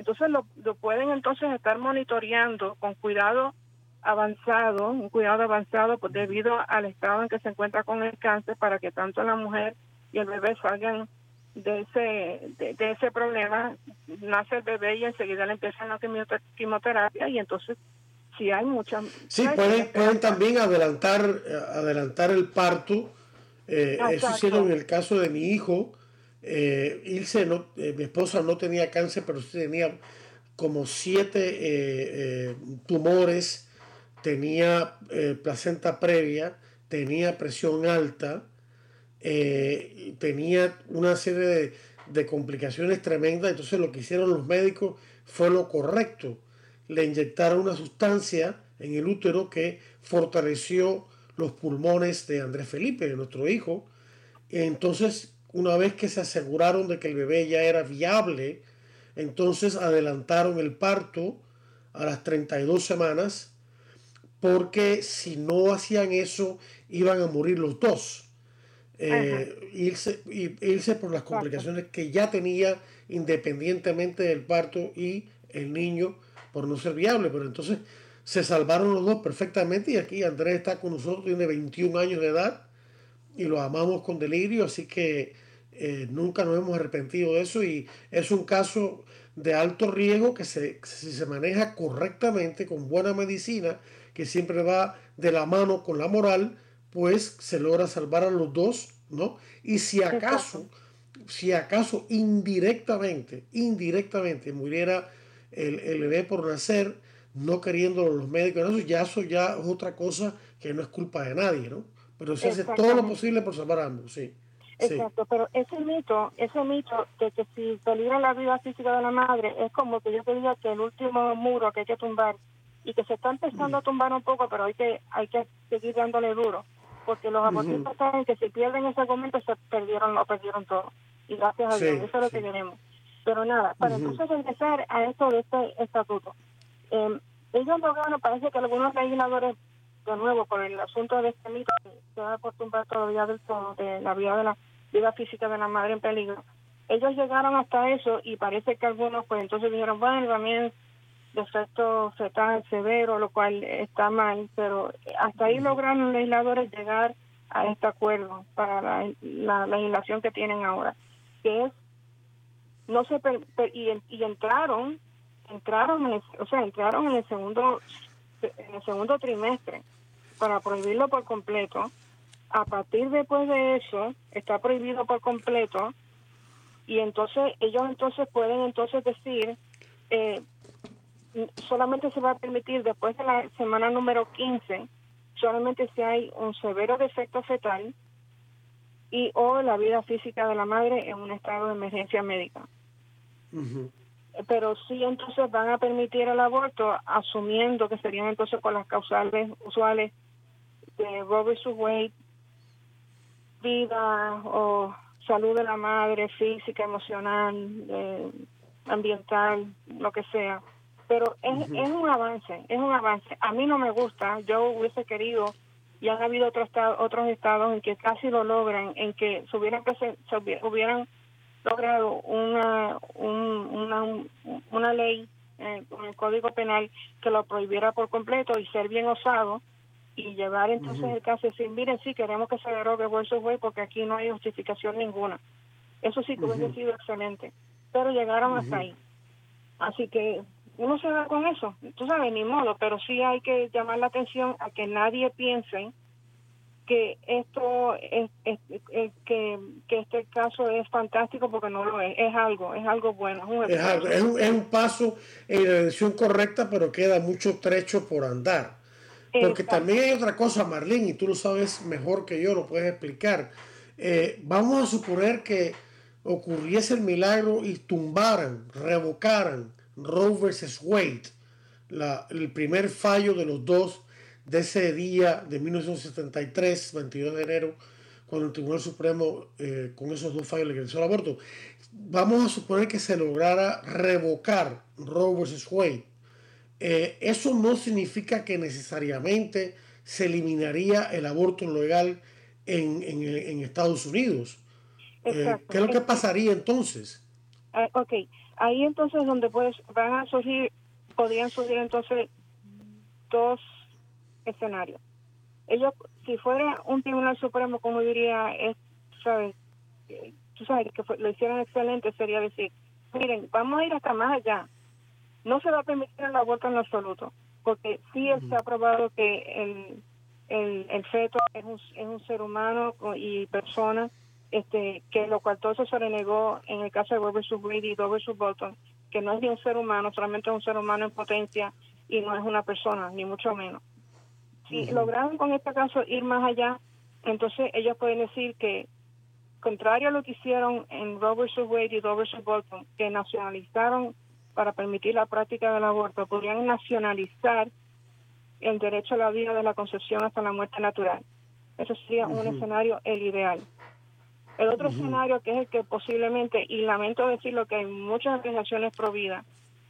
entonces lo, lo pueden entonces estar monitoreando con cuidado avanzado, un cuidado avanzado pues, debido al estado en que se encuentra con el cáncer para que tanto la mujer y el bebé salgan de ese de, ese problema. Nace el bebé y enseguida le empiezan la quimioterapia y entonces si hay muchas sí pueden pueden también adelantar adelantar el parto eh, eso hicieron en el caso de mi hijo eh, no, eh, mi esposa no tenía cáncer pero sí tenía como siete eh, tumores tenía placenta previa tenía presión alta tenía una serie de, complicaciones tremendas, entonces lo que hicieron los médicos fue lo correcto. Le inyectaron una sustancia en el útero que fortaleció los pulmones de Andrés Felipe, de nuestro hijo. Entonces, una vez que se aseguraron de que el bebé ya era viable, entonces adelantaron el parto a las 32 semanas, porque si no hacían eso, iban a morir los dos. Eh, irse, irse por las complicaciones que ya tenía independientemente del parto y el niño por no ser viable. Pero entonces se salvaron los dos perfectamente y aquí Andrés está con nosotros, tiene 21 años de edad y lo amamos con delirio, así que eh, nunca nos hemos arrepentido de eso y es un caso de alto riesgo que se, si se maneja correctamente, con buena medicina, que siempre va de la mano con la moral, pues se logra salvar a los dos, ¿no? Y si acaso, si acaso indirectamente, indirectamente muriera el, el bebé por nacer, no queriendo los médicos, eso ya, eso ya es otra cosa que no es culpa de nadie, ¿no? Pero se hace todo lo posible por salvar a ambos, sí. Exacto, pero ese mito, ese mito de que si peligra la vida física de la madre, es como que yo te diga que el último muro que hay que tumbar y que se está empezando a tumbar un poco, pero hay que hay que seguir dándole duro, porque los abortistas saben que si pierden ese argumento se perdieron, lo perdieron todo. Y gracias a Dios, eso es lo que queremos. Pero nada, para entonces empezar a esto de este estatuto. Eh, ellos lograron, parece que algunos legisladores, de nuevo, por el asunto de este mito, se va a acostumbrar todavía del todo, de la vida de la vida física de la madre en peligro. Ellos llegaron hasta eso y parece que algunos, pues entonces dijeron, bueno, también defecto fetal severo, lo cual está mal, pero hasta ahí lograron los legisladores llegar a este acuerdo para la, la legislación que tienen ahora, que es no se y, y entraron entraron en el, o sea entraron en el segundo en el segundo trimestre para prohibirlo por completo a partir después de eso está prohibido por completo y entonces ellos entonces pueden entonces decir eh, solamente se va a permitir después de la semana número 15 solamente si hay un severo defecto fetal y o la vida física de la madre en un estado de emergencia médica pero sí entonces van a permitir el aborto asumiendo que serían entonces con las causales usuales de Roe vs. Wade vida o salud de la madre, física, emocional, eh, ambiental, lo que sea. Pero es, es un avance, es un avance. A mí no me gusta, yo hubiese querido, y han habido otros, otros estados en que casi lo logran, en que se hubieran, se hubieran logrado una, una, una ley eh, con el Código Penal que lo prohibiera por completo y ser bien osado y llevar entonces el caso y decir, miren, sí, queremos que se derogue versus Way porque aquí no hay justificación ninguna. Eso sí que hubiese sido excelente, pero llegaron hasta ahí. Así que uno se da con eso, tú sabes, ni modo, pero sí hay que llamar la atención a que nadie piense que esto es, que, este caso es fantástico porque no lo es, es algo, es algo bueno. Es, es, un, es un paso en la dirección correcta, pero queda mucho trecho por andar. Porque también hay otra cosa, Marlene, y tú lo sabes mejor que yo, lo puedes explicar. Eh, vamos a suponer que ocurriese el milagro y tumbaran, revocaran Roe versus Wade, la, el primer fallo de los dos de ese día de 1973, 22 de enero, cuando el Tribunal Supremo eh, con esos dos fallos legalizó el aborto. Vamos a suponer que se lograra revocar Roe versus Wade eh, eso no significa que necesariamente se eliminaría el aborto legal en, en, Estados Unidos. Eh, ¿Qué es lo que pasaría entonces? Uh, ok, ahí entonces donde pues van a surgir, podrían surgir entonces dos escenarios. Ellos, si fuera un tribunal supremo, como diría, es, sabes, tú sabes que lo hicieron excelente, sería decir, miren, vamos a ir hasta más allá no se va a permitir el aborto en absoluto, porque sí se ha probado que el, el, el feto es un, es un ser humano y persona, este, que lo cual todo eso se renegó en el caso de Robert vs. Brady y Robert vs. Bolton, que no es ni un ser humano, solamente es un ser humano en potencia y no es una persona, ni mucho menos. Si lograron con este caso ir más allá, entonces ellos pueden decir que, contrario a lo que hicieron en Robert vs. Wade y Robert vs. Bolton, que nacionalizaron para permitir la práctica del aborto, podrían nacionalizar el derecho a la vida de la concepción hasta la muerte natural. Eso sería un escenario el ideal. El otro escenario que es el que posiblemente, y lamento decirlo que hay muchas organizaciones pro vida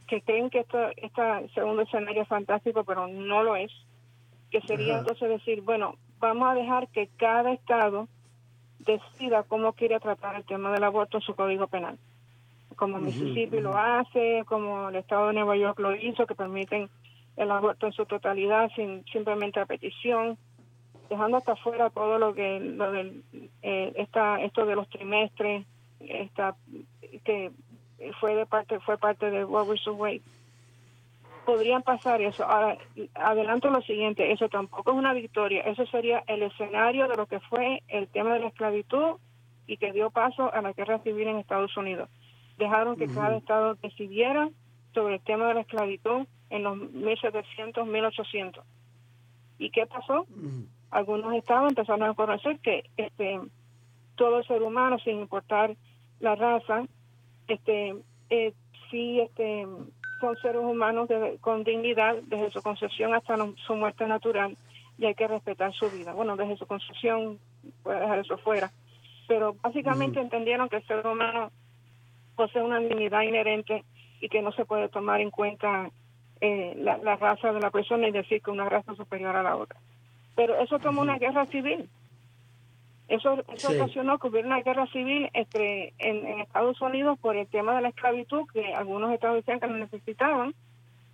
que creen que este segundo escenario es fantástico, pero no lo es, que sería entonces decir, bueno, vamos a dejar que cada estado decida cómo quiere tratar el tema del aborto en su código penal como Mississippi lo hace, como el estado de Nueva York lo hizo, que permiten el aborto en su totalidad, sin simplemente a petición, dejando hasta afuera todo lo que lo del, eh, esta, esto de los trimestres, esta, que fue de parte fue parte de Roe vs. Wade. Podrían pasar eso. Ahora, adelanto lo siguiente, eso tampoco es una victoria, eso sería el escenario de lo que fue el tema de la esclavitud y que dio paso a la guerra civil en Estados Unidos. Dejaron que cada estado decidiera sobre el tema de la esclavitud en los 1700, 1800. ¿Y qué pasó? Algunos estados empezaron a conocer que este todo ser humano, sin importar la raza, este eh, sí este son seres humanos con dignidad desde su concepción hasta su muerte natural y hay que respetar su vida. Bueno, desde su concepción, puede dejar eso fuera pero básicamente entendieron que el ser humano posee una dignidad inherente y que no se puede tomar en cuenta eh, la, raza de la persona y decir que una raza es superior a la otra. Pero eso tomó una guerra civil. Eso, eso ocasionó que hubiera una guerra civil entre, en, Estados Unidos por el tema de la esclavitud, que algunos estados decían que lo necesitaban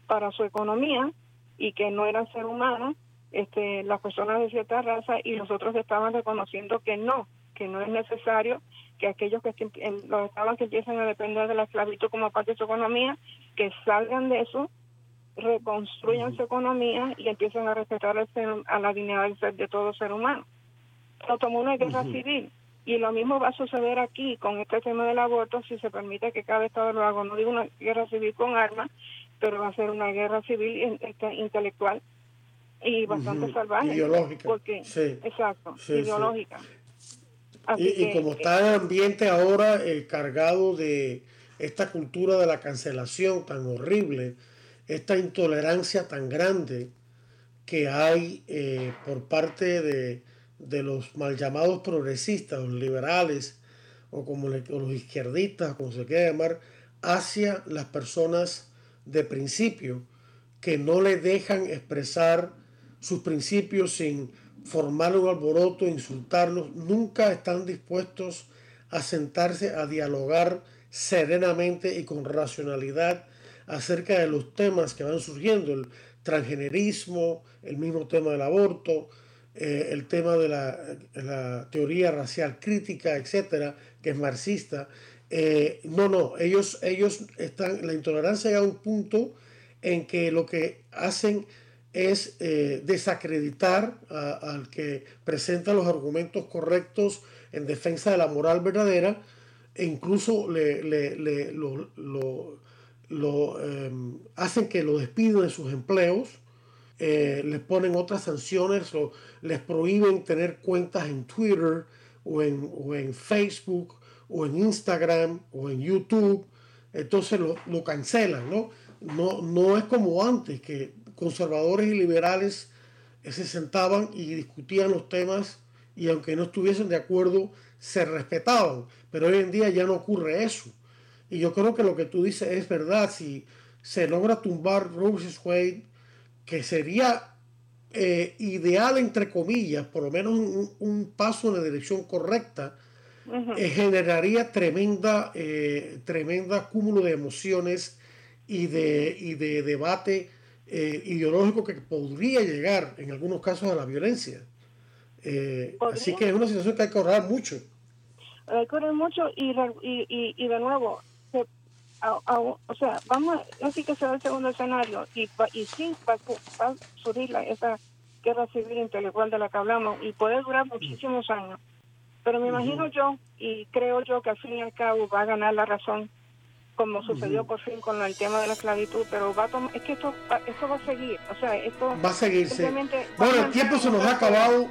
para su economía y que no eran ser humanos este, las personas de cierta raza y los otros estaban reconociendo que no, que no es necesario que aquellos que los estados que empiezan a depender de la esclavitud como parte de su economía, que salgan de eso, reconstruyan su economía y empiecen a respetar a la dignidad de todo ser humano. Pero tomó una guerra civil y lo mismo va a suceder aquí con este tema del aborto si se permite que cada estado lo haga. No digo una guerra civil con armas, pero va a ser una guerra civil este, intelectual y bastante salvaje. Ideológica. Porque, exacto, ideológica. Y, como está el ambiente ahora eh, cargado de esta cultura de la cancelación tan horrible, esta intolerancia tan grande que hay eh, por parte de, los mal llamados progresistas, los liberales, o como los izquierdistas, como se quiera llamar, hacia las personas de principio, que no le dejan expresar sus principios sin formar un alboroto, insultarlos, nunca están dispuestos a sentarse a dialogar serenamente y con racionalidad acerca de los temas que van surgiendo, el transgenerismo, el mismo tema del aborto, eh, el tema de la, teoría racial crítica, etcétera, que es marxista. Eh, no, no, ellos, ellos están, la intolerancia llega a un punto en que lo que hacen es eh, desacreditar al que presenta los argumentos correctos en defensa de la moral verdadera e incluso le, lo, em, hacen que lo despidan de sus empleos, eh, les ponen otras sanciones les prohíben tener cuentas en Twitter o en, o en Facebook o en Instagram o en YouTube, entonces lo, lo cancelan, ¿no? No, no es como antes, que conservadores y liberales eh, se sentaban y discutían los temas y aunque no estuviesen de acuerdo, se respetaban. Pero hoy en día ya no ocurre eso. Y yo creo que lo que tú dices es verdad. Si se logra tumbar Wade, que sería eh, ideal, entre comillas, por lo menos un, paso en la dirección correcta, eh, generaría tremenda, tremenda cúmulo de emociones y de, y de debate eh, ideológico que podría llegar en algunos casos a la violencia. Eh, así que es una situación que hay que ahorrar mucho. Hay que ahorrar mucho y, y, y, de nuevo, o sea, vamos, así que sea el segundo escenario y, y sí va, a surgir la, esa guerra civil intelectual de la que hablamos y puede durar muchísimos años. Pero me imagino yo y creo yo que al fin y al cabo va a ganar la razón como sucedió por fin con el tema de la esclavitud, pero va a tomar, es que esto, esto va a seguir, o sea, esto va a seguirse. Bueno, el tiempo se nos ha acabado.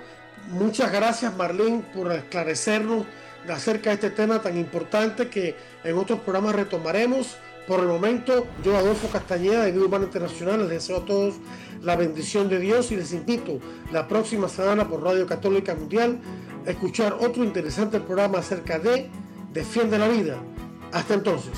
Muchas gracias Marlene por esclarecernos acerca de este tema tan importante que en otros programas retomaremos. Por el momento, yo Adolfo Castañeda de Vida Humana Internacional les deseo a todos la bendición de Dios y les invito la próxima semana por Radio Católica Mundial a escuchar otro interesante programa acerca de Defiende la Vida. Hasta entonces.